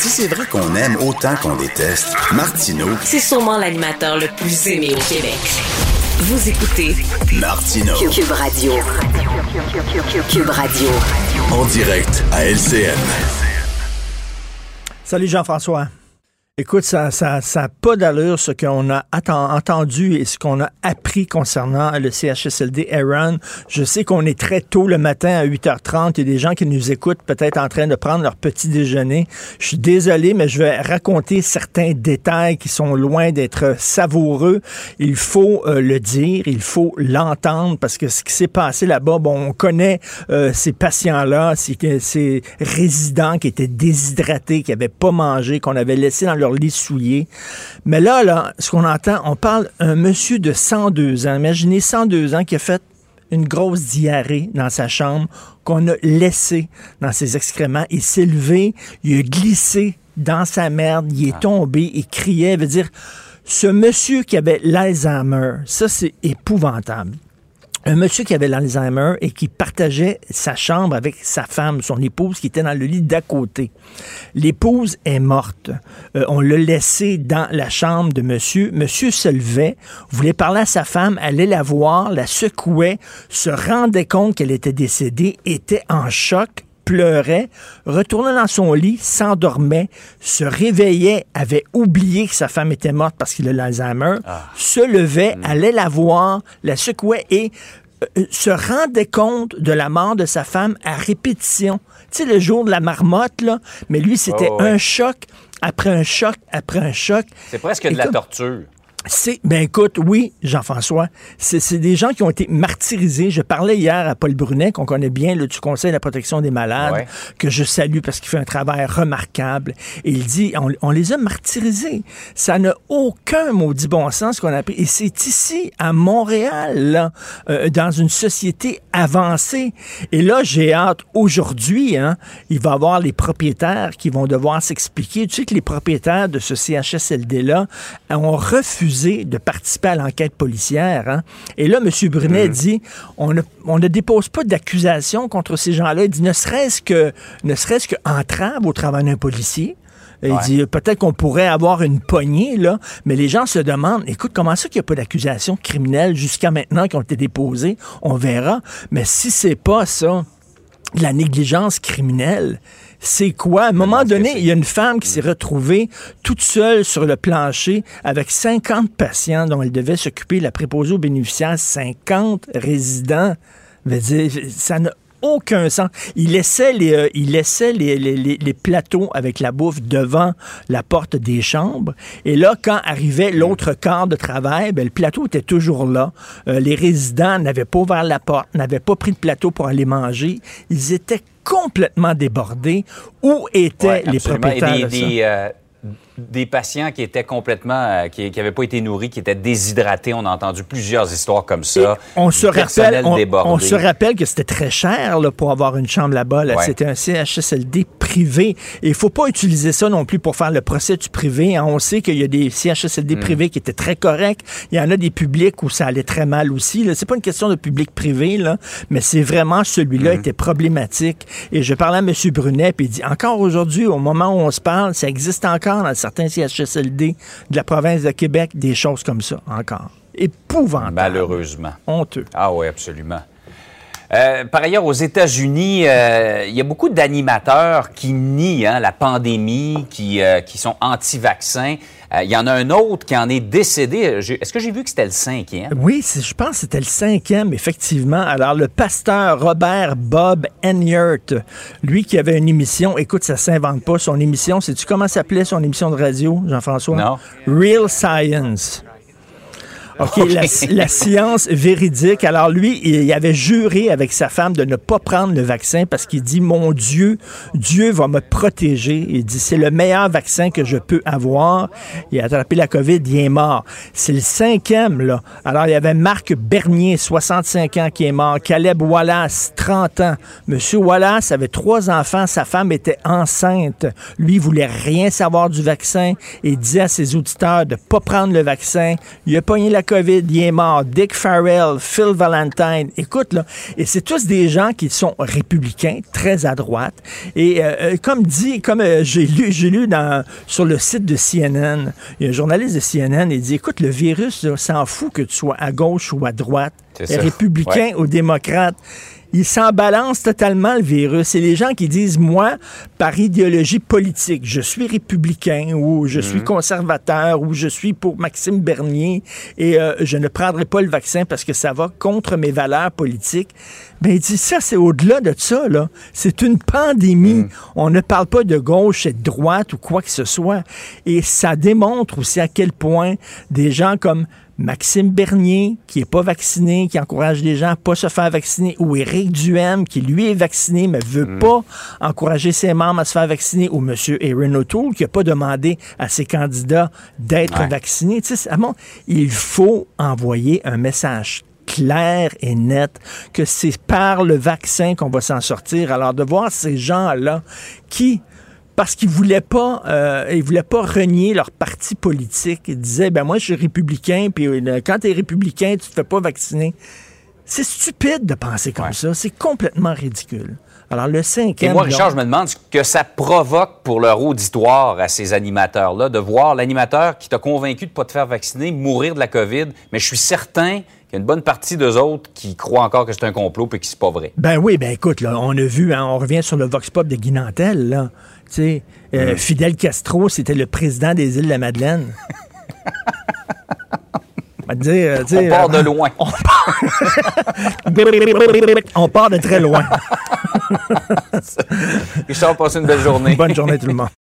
Si c'est vrai qu'on aime autant qu'on déteste, Martineau, C'est sûrement l'animateur le plus aimé au Québec. Vous écoutez Martineau, Cube Radio. Cube Radio. en direct à LCN. Salut Jean-François. Écoute, ça ça, ça a pas d'allure ce qu'on a entendu et ce qu'on a appris concernant le CHSLD Aaron. Je sais qu'on est très tôt le matin à 8h30. Il y a des gens qui nous écoutent peut-être en train de prendre leur petit déjeuner. Je suis désolé, mais je vais raconter certains détails qui sont loin d'être savoureux. Il faut euh, le dire, il faut l'entendre parce que ce qui s'est passé là-bas, bon, on connaît euh, ces patients-là, ces, ces résidents qui étaient déshydratés, qui n'avaient pas mangé, qu'on avait laissé dans leur lit souillé. Mais là, là, ce qu'on entend, on parle un monsieur de 102 ans. Imaginez 102 ans qui a fait une grosse diarrhée dans sa chambre qu'on a laissé dans ses excréments. Il s'est levé, il a glissé dans sa merde, il est tombé, il criait, veut dire, ce monsieur qui avait l'Alzheimer, ça c'est épouvantable un monsieur qui avait l'Alzheimer et qui partageait sa chambre avec sa femme, son épouse, qui était dans le lit d'à côté. L'épouse est morte. Euh, on l'a laissé dans la chambre de monsieur. Monsieur se levait, voulait parler à sa femme, allait la voir, la secouait, se rendait compte qu'elle était décédée, était en choc, pleurait, retournait dans son lit, s'endormait, se réveillait, avait oublié que sa femme était morte parce qu'il a l'Alzheimer, se levait, allait la voir, la secouait et euh, se rendait compte de la mort de sa femme à répétition. Tu sais, le jour de la marmotte, là, mais lui, c'était Oh, ouais. un choc après un choc après un choc. C'est presque de la torture. C'est, ben écoute, oui, Jean-François, c'est, des gens qui ont été martyrisés. Je parlais hier à Paul Brunet, qu'on connaît bien, là, du Conseil de la protection des malades, Ouais. que je salue parce qu'il fait un travail remarquable. Et il dit, on, on les a martyrisés. Ça n'a aucun maudit bon sens qu'on a appris. Et c'est ici, à Montréal, là, euh, dans une société avancée. Et là, j'ai hâte, aujourd'hui, hein, il va y avoir les propriétaires qui vont devoir s'expliquer. Tu sais que les propriétaires de ce CHSLD-là ont refusé de participer à l'enquête policière. hein. Et là, M. Brunet dit, on ne, on ne dépose pas d'accusation contre ces gens-là. Il dit, ne serait-ce que, ne serait-ce que entrave au travail d'un policier. Il Ouais. dit, peut-être qu'on pourrait avoir une poignée, là, mais les gens se demandent, écoute, comment ça qu'il n'y a pas d'accusation criminelle jusqu'à maintenant qui ont été déposées? On verra. Mais si c'est pas ça, la négligence criminelle, c'est quoi? À un moment donné, il y a une femme qui s'est retrouvée toute seule sur le plancher avec 50 patients dont elle devait s'occuper, la préposée aux bénéficiaires, 50 résidents. Ça n'a aucun sens. Il laissait les, euh, il laissait les, les- les- les plateaux avec la bouffe devant la porte des chambres. Et là, quand arrivait l'autre quart de travail, ben, le plateau était toujours là. Euh, les résidents n'avaient pas ouvert la porte, n'avaient pas pris le plateau pour aller manger. Ils étaient complètement débordés. Où étaient Ouais, les propriétaires Et de ça? des, euh, des patients qui étaient complètement, euh, qui n'avaient pas été nourris, qui étaient déshydratés. On a entendu plusieurs histoires comme ça. On se, rappelle, on, se rappelle que c'était très cher là, pour avoir une chambre là-bas. Là. Ouais. C'était un CHSLD privé. Et il faut pas utiliser ça non plus pour faire le procès du privé. hein. On sait qu'il y a des CHSLD Mm. privés qui étaient très corrects. Il y en a des publics où ça allait très mal aussi. C'est pas une question de public-privé, mais c'est vraiment celui-là Mm. était problématique. Et je parlais à M. Brunet, puis il dit, encore aujourd'hui, au moment où on se parle, ça existe encore dans certains CHSLD de la province de Québec, des choses comme ça, encore. Épouvantable. Malheureusement. Honteux. Ah oui, absolument. Euh, par ailleurs, aux États-Unis, euh, il y a beaucoup d'animateurs qui nient hein, la pandémie, qui, euh, qui sont anti-vaccins. Euh, Il y en a un autre qui en est décédé. Est-ce que j'ai vu que c'était le cinquième? Oui, je pense que c'était le cinquième, effectivement. Alors, le pasteur Robert Bob Enyart, lui qui avait une émission, écoute, ça s'invente pas, son émission, sais-tu comment s'appelait son émission de radio, Jean-François? Non. Real Science. OK, La, la science véridique. Alors lui, il avait juré avec sa femme de ne pas prendre le vaccin parce qu'il dit, mon Dieu, Dieu va me protéger. Il dit, c'est le meilleur vaccin que je peux avoir. Il a attrapé la COVID, il est mort. C'est le cinquième, là. Alors, il y avait Marc Bernier, 65 ans, qui est mort. Caleb Wallace, 30 ans. Monsieur Wallace avait trois enfants. Sa femme était enceinte. Lui, il voulait rien savoir du vaccin et disait à ses auditeurs de pas prendre le vaccin. Il a pogné la COVID, il est mort. Dick Farrell, Phil Valentine. Écoute, là, et c'est tous des gens qui sont républicains, très à droite. Et euh, euh, comme dit, comme euh, j'ai lu, j'ai lu dans, sur le site de CNN, il y a un journaliste de CNN, il dit, écoute, le virus là, s'en fout que tu sois à gauche ou à droite, C'est ça. républicain Ouais. ou démocrate. Il s'en balance totalement le virus. C'est les gens qui disent, moi, par idéologie politique, je suis républicain ou je Mhm. suis conservateur ou je suis pour Maxime Bernier et euh, je ne prendrai pas le vaccin parce que ça va contre mes valeurs politiques. Ben, il dit, ça, c'est au-delà de ça, là. C'est une pandémie. Mhm. On ne parle pas de gauche et de droite ou quoi que ce soit. Et ça démontre aussi à quel point des gens comme Maxime Bernier, qui est pas vacciné, qui encourage les gens à pas se faire vacciner, ou Éric Duhem, qui lui est vacciné, mais veut pas encourager ses membres à se faire vacciner, ou M. Aaron O'Toole, qui a pas demandé à ses candidats d'être Ouais. vaccinés. Tu sais, c'est- bon, il faut envoyer un message clair et net que c'est par le vaccin qu'on va s'en sortir. Alors de voir ces gens-là qui parce qu'ils voulaient pas, euh, ils voulaient pas renier leur parti politique. Ils disaient, ben moi je suis républicain, puis euh, quand tu es républicain, tu te fais pas vacciner. C'est stupide de penser comme Ouais. ça. C'est complètement ridicule. Alors le Et cinquième. moi, là- Richard, je me demande ce que ça provoque pour leur auditoire à ces animateurs-là, de voir l'animateur qui t'a convaincu de ne pas te faire vacciner mourir de la COVID, mais je suis certain qu'il y a une bonne partie d'eux autres qui croient encore que c'est un complot et que c'est pas vrai. Ben oui, ben écoute, là, on a vu, hein, on revient sur le Vox Pop de Guy Nantel, là. Sais, euh, Fidel Castro, c'était le président des îles de la Madeleine. On dire, euh, On part de euh, loin. On part de très loin. Richard, passe une belle journée. Bonne journée tout le monde.